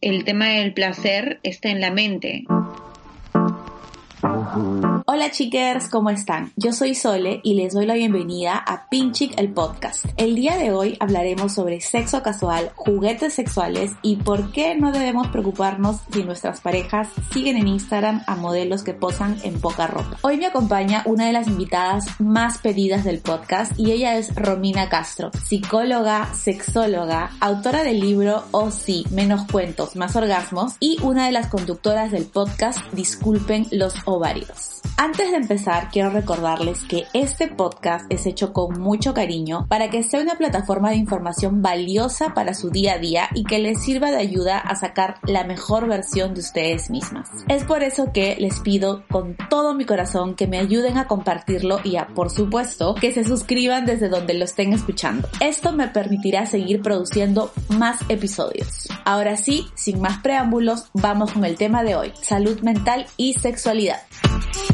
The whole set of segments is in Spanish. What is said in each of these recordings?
el tema del placer está en la mente. Hola chicas, ¿cómo están? Yo soy Sole y les doy la bienvenida a Pinchic el podcast. El día de hoy hablaremos sobre sexo casual, juguetes sexuales y por qué no debemos preocuparnos si nuestras parejas siguen en Instagram a modelos que posan en poca ropa. Hoy me acompaña una de las invitadas más pedidas del podcast y ella es Romina Castro, psicóloga, sexóloga, autora del libro Oh sí, menos cuentos, más orgasmos y una de las conductoras del podcast Disculpen los ovarios. Antes de empezar, quiero recordarles que este podcast es hecho con mucho cariño para que sea una plataforma de información valiosa para su día a día y que les sirva de ayuda a sacar la mejor versión de ustedes mismas. Es por eso que les pido con todo mi corazón que me ayuden a compartirlo y a, por supuesto, que se suscriban desde donde lo estén escuchando. Esto me permitirá seguir produciendo más episodios. Ahora sí, sin más preámbulos, vamos con el tema de hoy, salud mental y sexualidad. Yes.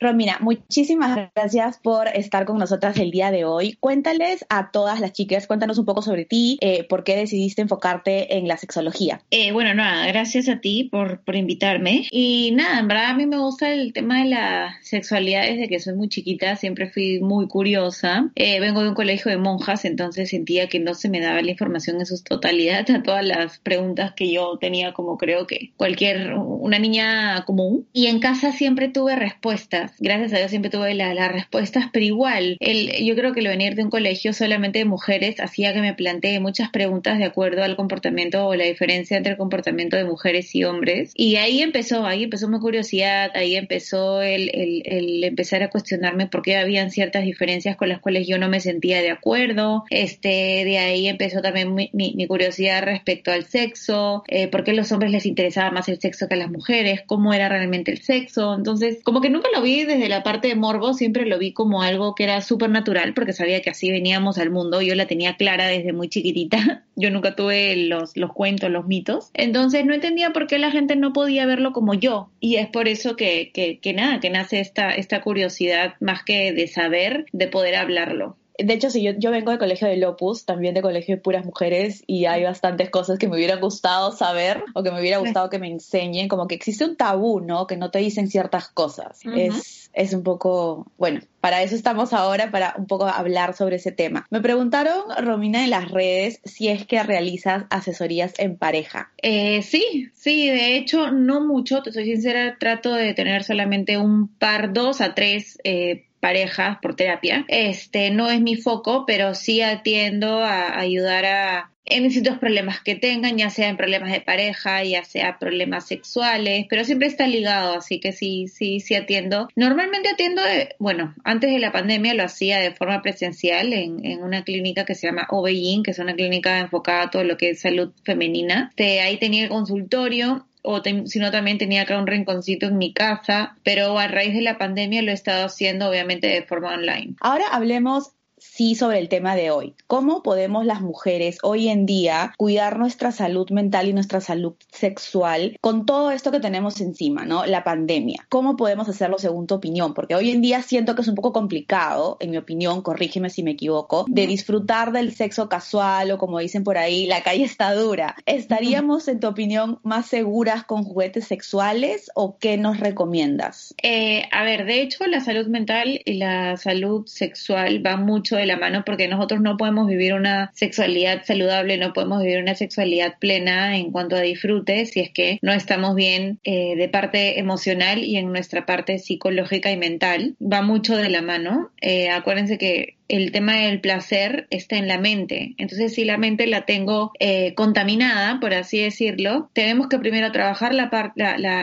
Romina, muchísimas gracias por estar con nosotras el día de hoy. Cuéntales a todas las chicas, cuéntanos un poco sobre ti, eh, por qué decidiste enfocarte en la sexología. Eh, bueno, nada, gracias a ti por, por invitarme. Y nada, en verdad a mí me gusta el tema de la sexualidad desde que soy muy chiquita, siempre fui muy curiosa. Eh, vengo de un colegio de monjas, entonces sentía que no se me daba la información en su totalidad a todas las preguntas que yo tenía como creo que cualquier, una niña común. Y en casa siempre tuve respuestas Gracias a Dios siempre tuve las respuestas, pero igual, el, yo creo que lo venir de un colegio solamente de mujeres hacía que me plantee muchas preguntas de acuerdo al comportamiento o la diferencia entre el comportamiento de mujeres y hombres. Y ahí empezó, ahí empezó mi curiosidad, ahí empezó el, el, empezar a cuestionarme por qué habían ciertas diferencias con las cuales yo no me sentía de acuerdo. Este, de ahí empezó también mi, mi, curiosidad respecto al sexo, eh, por qué a los hombres les interesaba más el sexo que a las mujeres, cómo era realmente el sexo. Entonces, como que nunca lo vi desde la parte de morbo, siempre lo vi como algo que era súper natural, porque sabía que así veníamos al mundo. Yo la tenía clara desde muy chiquitita. Yo nunca tuve los, los cuentos, los mitos. Entonces no entendía por qué la gente no podía verlo como yo. Y es por eso que, que, que nada, que nace esta, esta curiosidad más que de saber, de poder hablarlo de hecho, si yo, yo vengo del colegio de Lopus, también de colegio de puras mujeres, y hay bastantes cosas que me hubiera gustado saber o que me hubiera gustado que me enseñen, como que existe un tabú, ¿no? Que no te dicen ciertas cosas. Es, es un poco, bueno, para eso estamos ahora, para un poco hablar sobre ese tema. Me preguntaron, Romina, en las redes, si es que realizas asesorías en pareja. Eh, sí, sí, de hecho, no mucho, te soy sincera, trato de tener solamente un par, dos a tres eh, parejas por terapia. Este no es mi foco, pero sí atiendo a ayudar a en distintos problemas que tengan, ya sea en problemas de pareja, ya sea problemas sexuales, pero siempre está ligado, así que sí, sí, sí atiendo. Normalmente atiendo, bueno, antes de la pandemia lo hacía de forma presencial en, en una clínica que se llama Obeyin, que es una clínica enfocada a todo lo que es salud femenina. De ahí tenía el consultorio o también tenía acá un rinconcito en mi casa, pero a raíz de la pandemia lo he estado haciendo obviamente de forma online. Ahora hablemos sí sobre el tema de hoy. ¿Cómo podemos las mujeres hoy en día cuidar nuestra salud mental y nuestra salud sexual con todo esto que tenemos encima, ¿no? La pandemia. ¿Cómo podemos hacerlo según tu opinión? Porque hoy en día siento que es un poco complicado, en mi opinión, corrígeme si me equivoco, de disfrutar del sexo casual o como dicen por ahí, la calle está dura. ¿Estaríamos, en tu opinión, más seguras con juguetes sexuales o qué nos recomiendas? Eh, a ver, de hecho, la salud mental y la salud sexual van mucho de la mano porque nosotros no podemos vivir una sexualidad saludable, no podemos vivir una sexualidad plena en cuanto a disfrute si es que no estamos bien eh, de parte emocional y en nuestra parte psicológica y mental. Va mucho de la mano. Eh, acuérdense que el tema del placer está en la mente. Entonces, si la mente la tengo eh, contaminada, por así decirlo, tenemos que primero trabajar la,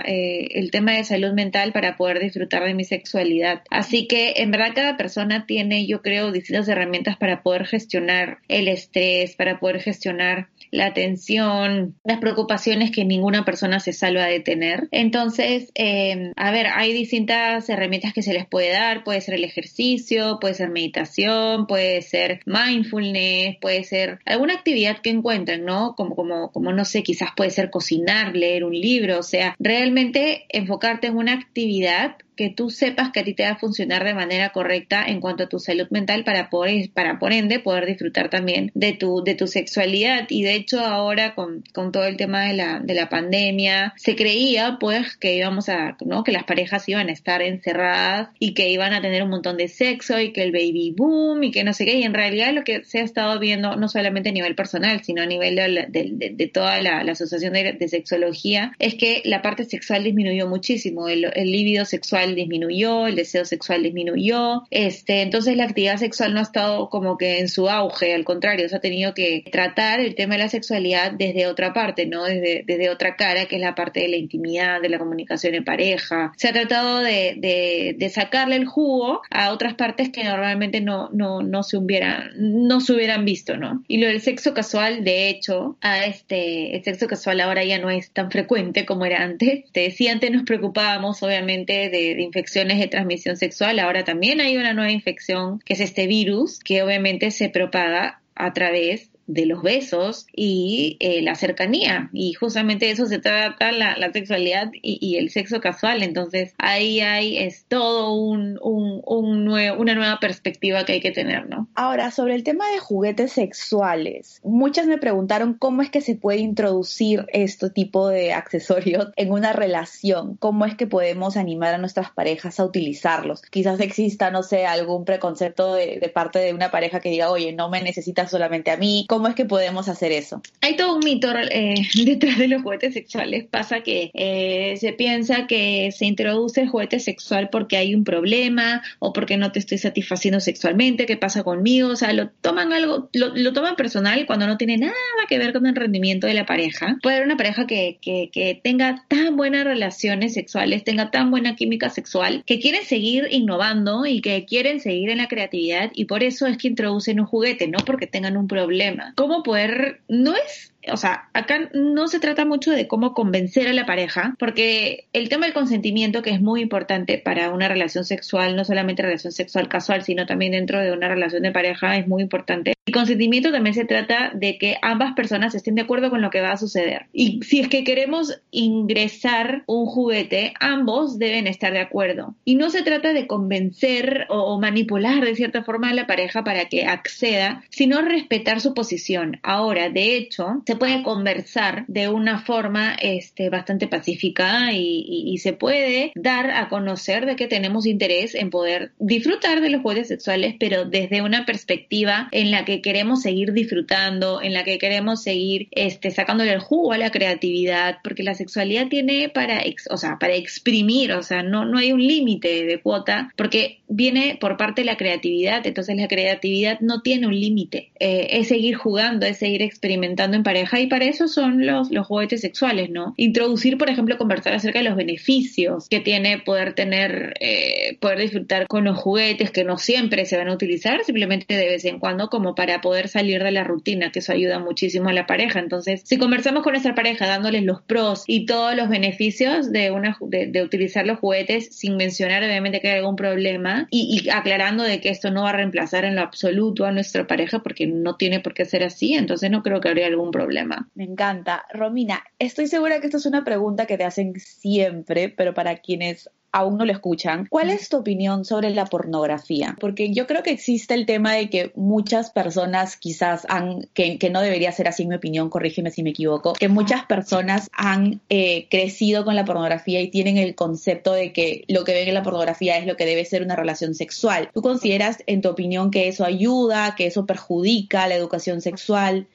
eh, el tema de salud mental para poder disfrutar de mi sexualidad. Así que, en verdad, cada persona tiene, yo creo, distintas herramientas para poder gestionar el estrés, para poder gestionar la tensión, las preocupaciones que ninguna persona se salva de tener. Entonces, eh, a ver, hay distintas herramientas que se les puede dar, puede ser el ejercicio, puede ser meditación, puede ser mindfulness, puede ser alguna actividad que encuentren, ¿no? Como, como, como no sé, quizás puede ser cocinar, leer un libro, o sea, realmente enfocarte en una actividad que tú sepas que a ti te va a funcionar de manera correcta en cuanto a tu salud mental para poder, para por ende poder disfrutar también de tu, de tu sexualidad. Y de hecho ahora con, con todo el tema de la, de la pandemia, se creía pues que íbamos a, ¿no? Que las parejas iban a estar encerradas y que iban a tener un montón de sexo y que el baby boom y que no sé qué. Y en realidad lo que se ha estado viendo, no solamente a nivel personal, sino a nivel de, de, de, toda la, la asociación de, sexología, es que la parte sexual disminuyó muchísimo, el, el líbido sexual disminuyó, el deseo sexual disminuyó, este, entonces la actividad sexual no ha estado como que en su auge, al contrario, se ha tenido que tratar el tema de la sexualidad desde otra parte, ¿no? Desde, desde otra cara, que es la parte de la intimidad, de la comunicación en pareja. Se ha tratado de, de, de sacarle el jugo a otras partes que normalmente no, no, no se hubieran, no se hubieran visto, ¿no? Y lo del sexo casual, de hecho, a este, el sexo casual ahora ya no es tan frecuente como era antes. Te decía, antes nos preocupábamos, obviamente, de de infecciones de transmisión sexual, ahora también hay una nueva infección que es este virus que obviamente se propaga a través de los besos y eh, la cercanía. Y justamente eso se trata la, la sexualidad y, el sexo casual. Entonces ahí hay es todo un, un, un nuevo, una nueva perspectiva que hay que tener, ¿no? Ahora, sobre el tema de juguetes sexuales, muchas me preguntaron cómo es que se puede introducir este tipo de accesorios en una relación, cómo es que podemos animar a nuestras parejas a utilizarlos. Quizás exista, no sé, algún preconcepto de, parte de una pareja que diga, oye, no me necesitas solamente a mí, ¿Cómo es que podemos hacer eso? Hay todo un mito eh, detrás de los juguetes sexuales. Pasa que eh, se piensa que se introduce el juguete sexual porque hay un problema o porque no te estoy satisfaciendo sexualmente, ¿qué pasa conmigo? O sea, lo toman algo, lo, toman personal cuando no tiene nada que ver con el rendimiento de la pareja. Puede haber una pareja que, que, que tenga tan buenas relaciones sexuales, tenga tan buena química sexual, que quieren seguir innovando y que quieren seguir en la creatividad y por eso es que introducen un juguete, no porque tengan un problema cómo poder, no es o sea, acá no se trata mucho de cómo convencer a la pareja, porque el tema del consentimiento, que es muy importante para una relación sexual, no solamente relación sexual casual, sino también dentro de una relación de pareja, es muy importante. El consentimiento también se trata de que ambas personas estén de acuerdo con lo que va a suceder. Y si es que queremos ingresar un juguete, ambos deben estar de acuerdo. Y no se trata de convencer o, manipular de cierta forma a la pareja para que acceda, sino respetar su posición. Ahora, de hecho, se puede conversar de una forma este, bastante pacífica y, se puede dar a conocer de que tenemos interés en poder disfrutar de los juegos sexuales, pero desde una perspectiva en la que queremos seguir disfrutando, en la que queremos seguir este, sacándole el jugo a la creatividad, porque la sexualidad tiene para, o sea, para exprimir, o sea, no, no hay un límite de cuota, porque viene por parte de la creatividad, entonces la creatividad no tiene un límite, eh, es seguir jugando, es seguir experimentando en pareja y para eso son los, los juguetes sexuales, ¿no? Introducir, por ejemplo, conversar acerca de los beneficios que tiene poder tener, eh, poder disfrutar con los juguetes que no siempre se van a utilizar, simplemente de vez en cuando como para poder salir de la rutina, que eso ayuda muchísimo a la pareja. Entonces, si conversamos con nuestra pareja dándoles los pros y todos los beneficios de, una, de, utilizar los juguetes sin mencionar obviamente que hay algún problema y, y aclarando de que esto no va a reemplazar en lo absoluto a nuestra pareja porque no tiene por qué ser así, entonces no creo que habría algún problema. Me encanta. Romina, estoy segura que esta es una pregunta que te hacen siempre, pero para quienes aún no lo escuchan, ¿cuál es tu opinión sobre la pornografía? Porque yo creo que existe el tema de que muchas personas quizás han, que, no debería ser así en mi opinión, corrígeme si me equivoco, que muchas personas han eh, crecido con la pornografía y tienen el concepto de que lo que ven en la pornografía es lo que debe ser una relación sexual. ¿Tú consideras, en tu opinión, que eso ayuda, que eso perjudica la educación sexual?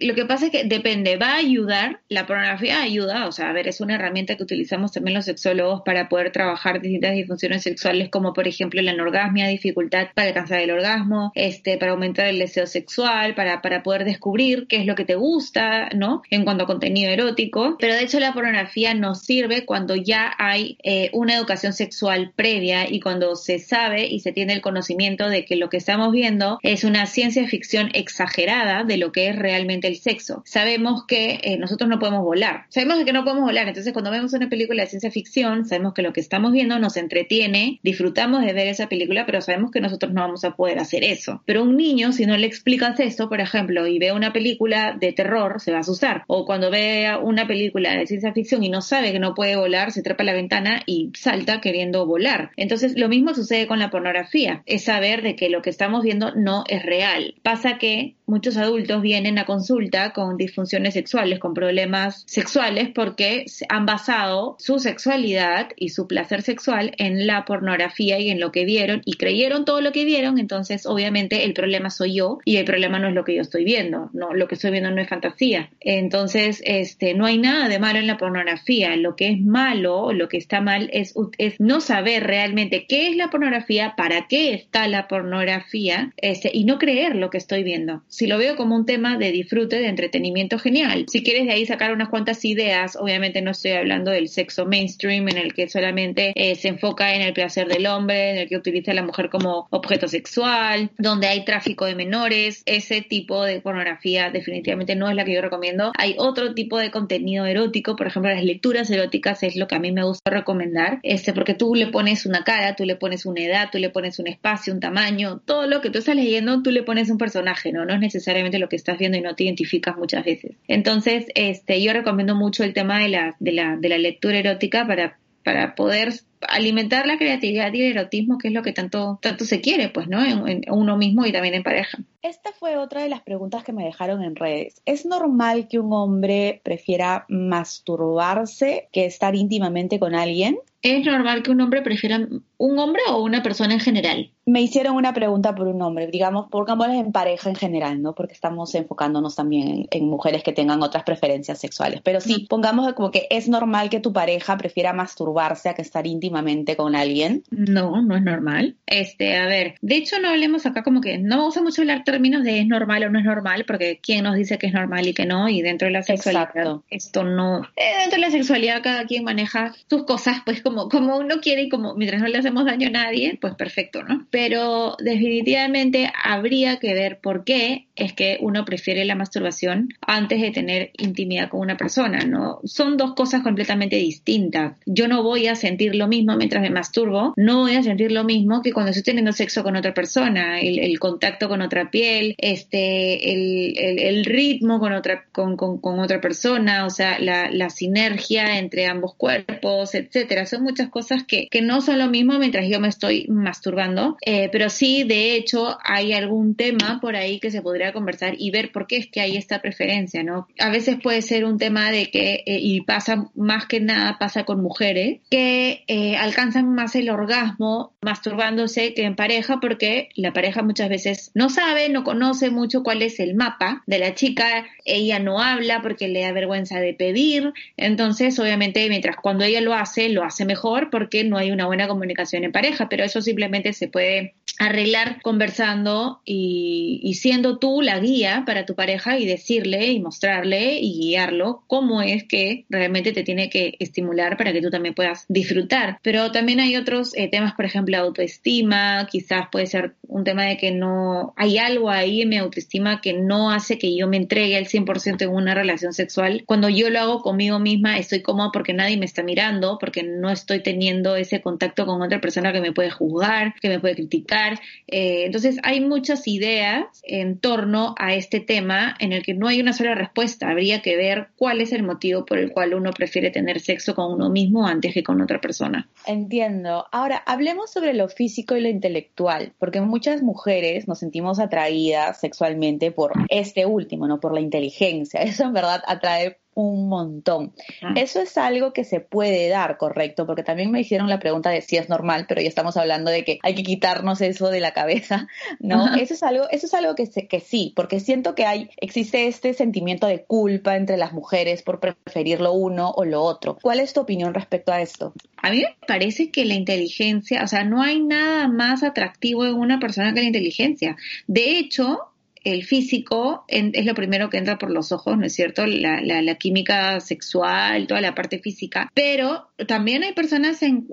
lo que pasa es que depende, va a ayudar, la pornografía ayuda, o sea, a ver, es una herramienta que utilizamos también los sexólogos para poder trabajar trabajar distintas disfunciones sexuales como por ejemplo la anorgasmia, dificultad para alcanzar el orgasmo, este, para aumentar el deseo sexual, para, para poder descubrir qué es lo que te gusta, ¿no? En cuanto a contenido erótico. Pero de hecho la pornografía nos sirve cuando ya hay eh, una educación sexual previa y cuando se sabe y se tiene el conocimiento de que lo que estamos viendo es una ciencia ficción exagerada de lo que es realmente el sexo. Sabemos que eh, nosotros no podemos volar. Sabemos que no podemos volar. Entonces cuando vemos una película de ciencia ficción, sabemos que lo que estamos nos entretiene, disfrutamos de ver esa película, pero sabemos que nosotros no vamos a poder hacer eso. Pero un niño, si no le explicas esto, por ejemplo, y ve una película de terror, se va a asustar. O cuando ve una película de ciencia ficción y no sabe que no puede volar, se trepa a la ventana y salta queriendo volar. Entonces, lo mismo sucede con la pornografía. Es saber de que lo que estamos viendo no es real. Pasa que muchos adultos vienen a consulta con disfunciones sexuales, con problemas sexuales, porque han basado su sexualidad y su placer sexual en la pornografía y en lo que vieron y creyeron todo lo que vieron, entonces obviamente el problema soy yo y el problema no es lo que yo estoy viendo, no, lo que estoy viendo no es fantasía. Entonces, este, no hay nada de malo en la pornografía, lo que es malo, lo que está mal es, es no saber realmente qué es la pornografía, para qué está la pornografía, este, y no creer lo que estoy viendo si lo veo como un tema de disfrute, de entretenimiento genial. Si quieres de ahí sacar unas cuantas ideas, obviamente no estoy hablando del sexo mainstream en el que solamente eh, se enfoca en el placer del hombre, en el que utiliza a la mujer como objeto sexual, donde hay tráfico de menores, ese tipo de pornografía definitivamente no es la que yo recomiendo. Hay otro tipo de contenido erótico, por ejemplo, las lecturas eróticas es lo que a mí me gusta recomendar, este, porque tú le pones una cara, tú le pones una edad, tú le pones un espacio, un tamaño, todo lo que tú estás leyendo, tú le pones un personaje, ¿no? Necesariamente lo que estás viendo y no te identificas muchas veces. Entonces, este, yo recomiendo mucho el tema de la, de la, de la lectura erótica para, para poder alimentar la creatividad y el erotismo, que es lo que tanto, tanto se quiere, pues, ¿no? En, uno mismo y también en pareja. Esta fue otra de las preguntas que me dejaron en redes. ¿Es normal que un hombre prefiera masturbarse que estar íntimamente con alguien? ¿Es normal que un hombre prefiera un hombre o una persona en general? Me hicieron una pregunta por un hombre, digamos, pongámosles en pareja en general, ¿no? Porque estamos enfocándonos también en, mujeres que tengan otras preferencias sexuales. Pero sí, pongamos como que es normal que tu pareja prefiera masturbarse a que estar íntimamente con alguien. No, no es normal. Este, a ver, de hecho no hablemos acá como que no vamos a mucho hablar términos de es normal o no es normal, porque quién nos dice que es normal y que no, y dentro de la sexualidad esto no. Eh, dentro de la sexualidad cada quien maneja sus cosas, pues como, como uno quiere y como mientras no le hacemos daño a nadie, pues perfecto, ¿no? Pero definitivamente habría que ver por qué es que uno prefiere la masturbación antes de tener intimidad con una persona, ¿no? Son dos cosas completamente distintas. Yo no voy a sentir lo mismo mientras me masturbo, no voy a sentir lo mismo que cuando estoy teniendo sexo con otra persona, el, contacto con otra piel, este, el, el, ritmo con otra, con, con, con, otra persona, o sea, la, la sinergia entre ambos cuerpos, etcétera muchas cosas que, que no son lo mismo mientras yo me estoy masturbando, eh, pero sí, de hecho, hay algún tema por ahí que se podría conversar y ver por qué es que hay esta preferencia, ¿no? A veces puede ser un tema de que, eh, y pasa más que nada, pasa con mujeres, que eh, alcanzan más el orgasmo masturbándose que en pareja porque la pareja muchas veces no sabe, no conoce mucho cuál es el mapa de la chica, ella no habla porque le da vergüenza de pedir, entonces obviamente mientras cuando ella lo hace, lo hace mejor porque no hay una buena comunicación en pareja, pero eso simplemente se puede arreglar conversando y, siendo tú la guía para tu pareja y decirle y mostrarle y guiarlo cómo es que realmente te tiene que estimular para que tú también puedas disfrutar. Pero también hay otros eh, temas, por ejemplo, autoestima, quizás puede ser un tema de que no hay algo ahí en mi autoestima que no hace que yo me entregue al 100% en una relación sexual. Cuando yo lo hago conmigo misma, estoy cómoda porque nadie me está mirando, porque no estoy teniendo ese contacto con otra persona que me puede juzgar, que me puede criticar. Eh, entonces hay muchas ideas en torno a este tema en el que no hay una sola respuesta. Habría que ver cuál es el motivo por el cual uno prefiere tener sexo con uno mismo antes que con otra persona. Entiendo. Ahora, hablemos sobre lo físico y lo intelectual, porque muchas mujeres nos sentimos atraídas sexualmente por este último, no por la inteligencia. Eso en verdad atrae un montón. Ah. Eso es algo que se puede dar, correcto, porque también me hicieron la pregunta de si es normal, pero ya estamos hablando de que hay que quitarnos eso de la cabeza, ¿no? Ajá. Eso es algo, eso es algo que, se- que sí, porque siento que hay, existe este sentimiento de culpa entre las mujeres por preferir lo uno o lo otro. ¿Cuál es tu opinión respecto a esto? A mí me parece que la inteligencia, o sea, no hay nada más atractivo en una persona que la inteligencia. De hecho, el físico es lo primero que entra por los ojos, ¿no es cierto? La, la- la química sexual, toda la parte física. Pero también hay personas en,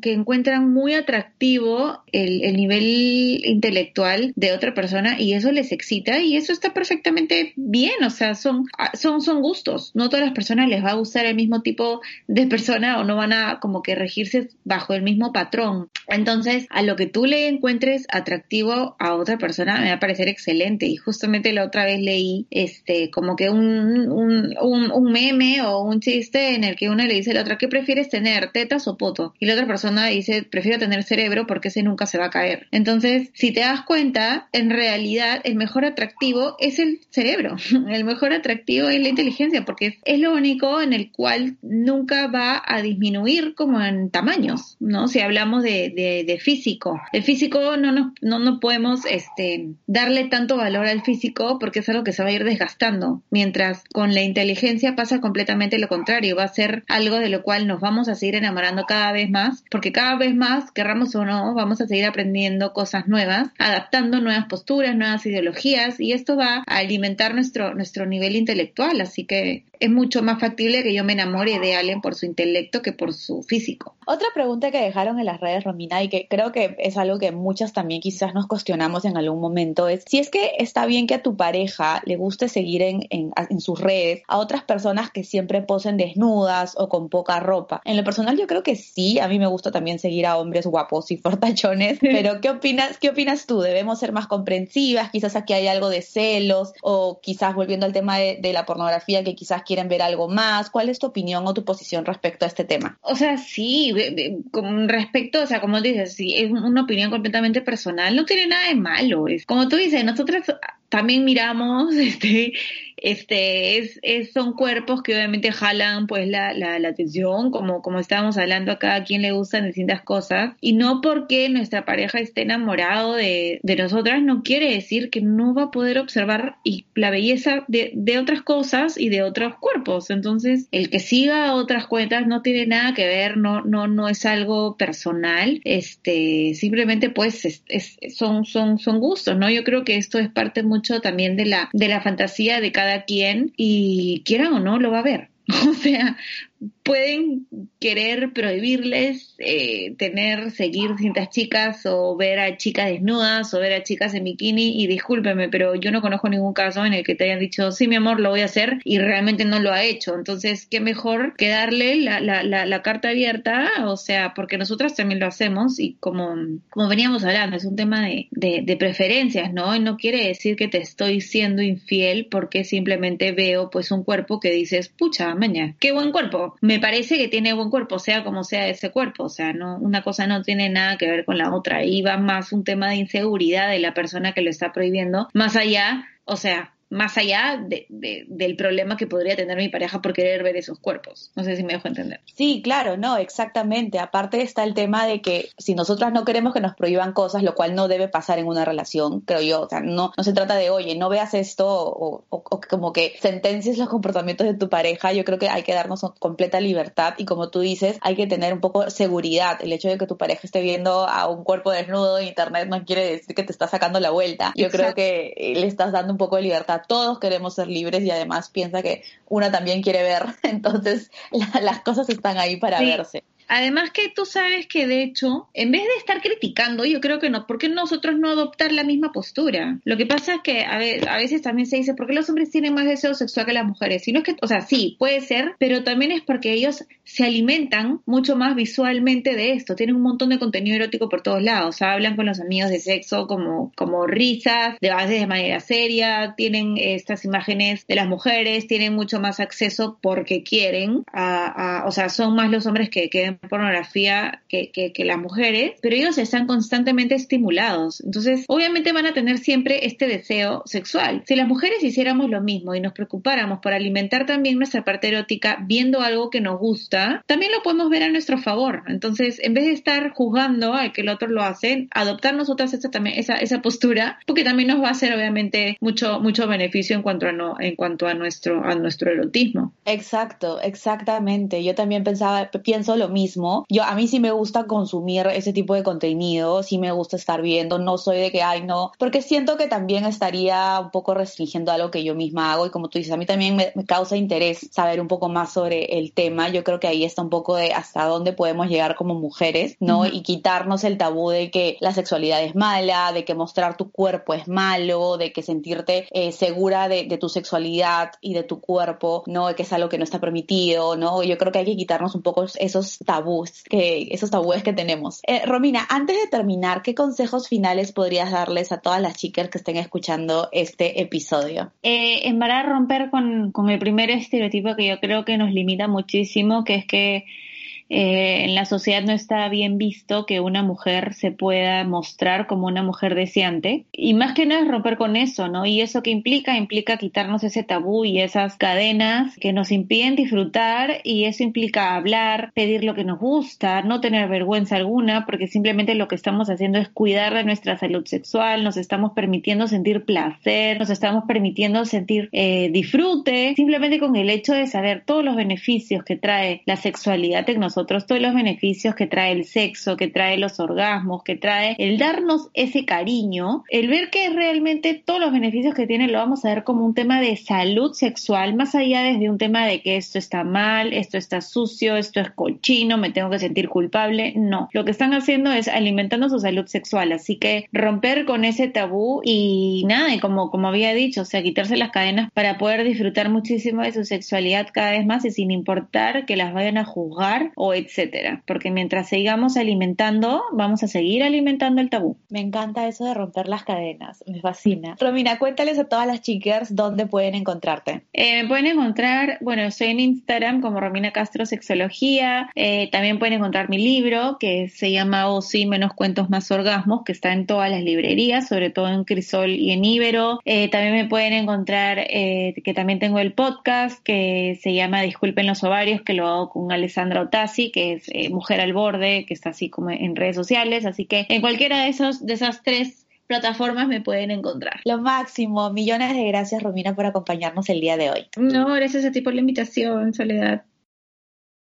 que encuentran muy atractivo el, el nivel intelectual de otra persona y eso les excita y eso está perfectamente bien, o sea, son, son, son gustos. No todas las personas les va a gustar el mismo tipo de persona o no van a como que regirse bajo el mismo patrón. Entonces, a lo que tú le encuentres atractivo a otra persona me va a parecer excelente. Justamente la otra vez leí este como que un, un, un, meme o un chiste en el que uno le dice a la otra, ¿qué prefieres tener, tetas o poto? Y la otra persona dice, prefiero tener cerebro porque ese nunca se va a caer. Entonces, si te das cuenta, en realidad el mejor atractivo es el cerebro. El mejor atractivo es la inteligencia porque es, lo único en el cual nunca va a disminuir como en tamaños, ¿no? Si hablamos de, de, de físico. El físico no nos, no, no podemos este, darle tanto valor al físico porque es algo que se va a ir desgastando, mientras con la inteligencia pasa completamente lo contrario, va a ser algo de lo cual nos vamos a seguir enamorando cada vez más, porque cada vez más, querramos o no, vamos a seguir aprendiendo cosas nuevas, adaptando nuevas posturas, nuevas ideologías, y esto va a alimentar nuestro, nuestro nivel intelectual, así que es mucho más factible que yo me enamore de alguien por su intelecto que por su físico. Otra pregunta que dejaron en las redes, Romina, y que creo que es algo que muchas también quizás nos cuestionamos en algún momento, es si es que está bien que a tu pareja le guste seguir en, en, en sus redes a otras personas que siempre posen desnudas o con poca ropa. En lo personal yo creo que sí, a mí me gusta también seguir a hombres guapos y fortachones, pero ¿qué opinas, qué opinas tú? ¿Debemos ser más comprensivas? Quizás aquí hay algo de celos o quizás volviendo al tema de, de la pornografía que quizás quieren ver algo más. ¿Cuál es tu opinión o tu posición respecto a este tema? O sea, sí, con respecto, o sea, como dices, sí, es una opinión completamente personal, no tiene nada de malo. Es, como tú dices, nosotros también miramos, este, este, es, es- son cuerpos que obviamente jalan pues la, atención, como, como estábamos hablando acá, a quien le gustan distintas cosas, y no porque nuestra pareja esté enamorado de, de nosotras, no quiere decir que no va a poder observar la belleza de, otras cosas y de otros cuerpos. Entonces, el que siga otras cuentas no tiene nada que ver, no, no, no es algo personal, este, simplemente pues es, es- son, son, son gustos, ¿no? Yo creo que esto es parte mucho también de la, de la fantasía de cada quien y quieran o no lo va a ver. O sea, pueden querer prohibirles eh, tener, seguir distintas chicas o ver a chicas desnudas o ver a chicas en bikini y discúlpeme, pero yo no conozco ningún caso en el que te hayan dicho, sí, mi amor, lo voy a hacer y realmente no lo ha hecho. Entonces, qué mejor que darle la, la, la, carta abierta, o sea, porque nosotras también lo hacemos y como, veníamos hablando, es un tema de, de, de preferencias, ¿no? Y no quiere decir que te estoy siendo infiel porque simplemente veo pues un cuerpo que dices, pucha, maña, qué buen cuerpo. Me parece que tiene buen cuerpo, sea como sea ese cuerpo, o sea, no, una cosa no tiene nada que ver con la otra. Ahí va más un tema de inseguridad de la persona que lo está prohibiendo, más allá, o sea, más allá de, de- del problema que podría tener mi pareja por querer ver esos cuerpos. No sé si me dejo entender. Sí, claro, no, exactamente. Aparte está el tema de que si nosotras no queremos que nos prohíban cosas, lo cual no debe pasar en una relación, creo yo. O sea, no, no se trata de, oye, no veas esto o, o- o como que sentencies los comportamientos de tu pareja. Yo creo que hay que darnos completa libertad y como tú dices, hay que tener un poco seguridad. El hecho de que tu pareja esté viendo a un cuerpo desnudo en internet no quiere decir que te está sacando la vuelta. Yo creo que le estás dando un poco de libertad. Todos queremos ser libres y además piensa que una también quiere ver. Entonces, la- las cosas están ahí para Sí. verse. Además que tú sabes que de hecho, en vez de estar criticando, yo creo que no, ¿por qué nosotros no adoptar la misma postura? Lo que pasa es que a, ve- a veces también se dice, ¿por qué los hombres tienen más deseo sexual que las mujeres? Si no es que, o sea, sí, puede ser, pero también es porque ellos se alimentan mucho más visualmente de esto, tienen un montón de contenido erótico por todos lados, hablan con los amigos de sexo como, risas, de de manera seria, tienen estas imágenes de las mujeres, tienen mucho más acceso porque quieren, o sea, son más los hombres que, que ven ver pornografía que, que, las mujeres, pero ellos están constantemente estimulados. Entonces, obviamente van a tener siempre este deseo sexual. Si las mujeres hiciéramos lo mismo y nos preocupáramos por alimentar también nuestra parte erótica viendo algo que nos gusta, también lo podemos ver a nuestro favor. Entonces, en vez de estar juzgando al que el otro lo hace, adoptar nosotras esa, también, esa, esa postura, porque también nos va a hacer obviamente mucho, mucho beneficio en cuanto a no, en cuanto a nuestro, a nuestro erotismo. Exacto, exactamente. Yo también pensaba, pienso lo mismo. Yo, a mí sí me gusta consumir ese tipo de contenido, sí me gusta estar viendo, no soy de que, ay, no, porque siento que también estaría un poco restringiendo algo que yo misma hago y como tú dices, a mí también me, causa interés saber un poco más sobre el tema. Yo creo que ahí está un poco de hasta dónde podemos llegar como mujeres, ¿no? Y quitarnos el tabú de que la sexualidad es mala, de que mostrar tu cuerpo es malo, de que sentirte eh, segura de, tu sexualidad y de tu cuerpo, ¿no? Que es algo que no está permitido, ¿no? Yo creo que hay que quitarnos un poco esos tabús, que, esos tabúes que tenemos. Eh, Romina, antes de terminar, ¿qué consejos finales podrías darles a todas las chicas que estén escuchando este episodio? Eh, en verdad romper con, con el primer estereotipo que yo creo que nos limita muchísimo, que es que eh, en la sociedad no está bien visto que una mujer se pueda mostrar como una mujer deseante. Y más que nada es romper con eso, ¿no? Y eso que implica, implica quitarnos ese tabú y esas cadenas que nos impiden disfrutar y eso implica hablar, pedir lo que nos gusta, no tener vergüenza alguna, porque simplemente lo que estamos haciendo es cuidar de nuestra salud sexual, nos estamos permitiendo sentir placer, nos estamos permitiendo sentir eh, disfrute, simplemente con el hecho de saber todos los beneficios que trae la sexualidad en nosotros todos los beneficios que trae el sexo, que trae los orgasmos, que trae el darnos ese cariño, el ver que realmente todos los beneficios que tiene lo vamos a ver como un tema de salud sexual, más allá desde un tema de que esto está mal, esto está sucio, esto es cochino, me tengo que sentir culpable. No, lo que están haciendo es alimentando su salud sexual, así que romper con ese tabú y nada, y como, como había dicho, o sea, quitarse las cadenas para poder disfrutar muchísimo de su sexualidad cada vez más y sin importar que las vayan a juzgar o etcétera. Porque mientras sigamos alimentando, vamos a seguir alimentando el tabú. Me encanta eso de romper las cadenas, me fascina. Romina, cuéntales a todas las chicas dónde pueden encontrarte. Eh, me pueden encontrar, bueno, estoy en Instagram como Romina Castro Sexología. Eh, también pueden encontrar mi libro que se llama O sí, menos cuentos más orgasmos, que está en todas las librerías, sobre todo en Crisol y en Ibero. Eh, también me pueden encontrar que también tengo el podcast que se llama Disculpen los ovarios, que lo hago con Alessandra Otasi que es eh, Mujer al Borde, que está así como en redes sociales. Así que en cualquiera de, esos, de esas tres plataformas me pueden encontrar. Lo máximo. Millones de gracias, Romina, por acompañarnos el día de hoy. No, gracias a ti por la invitación, Soledad.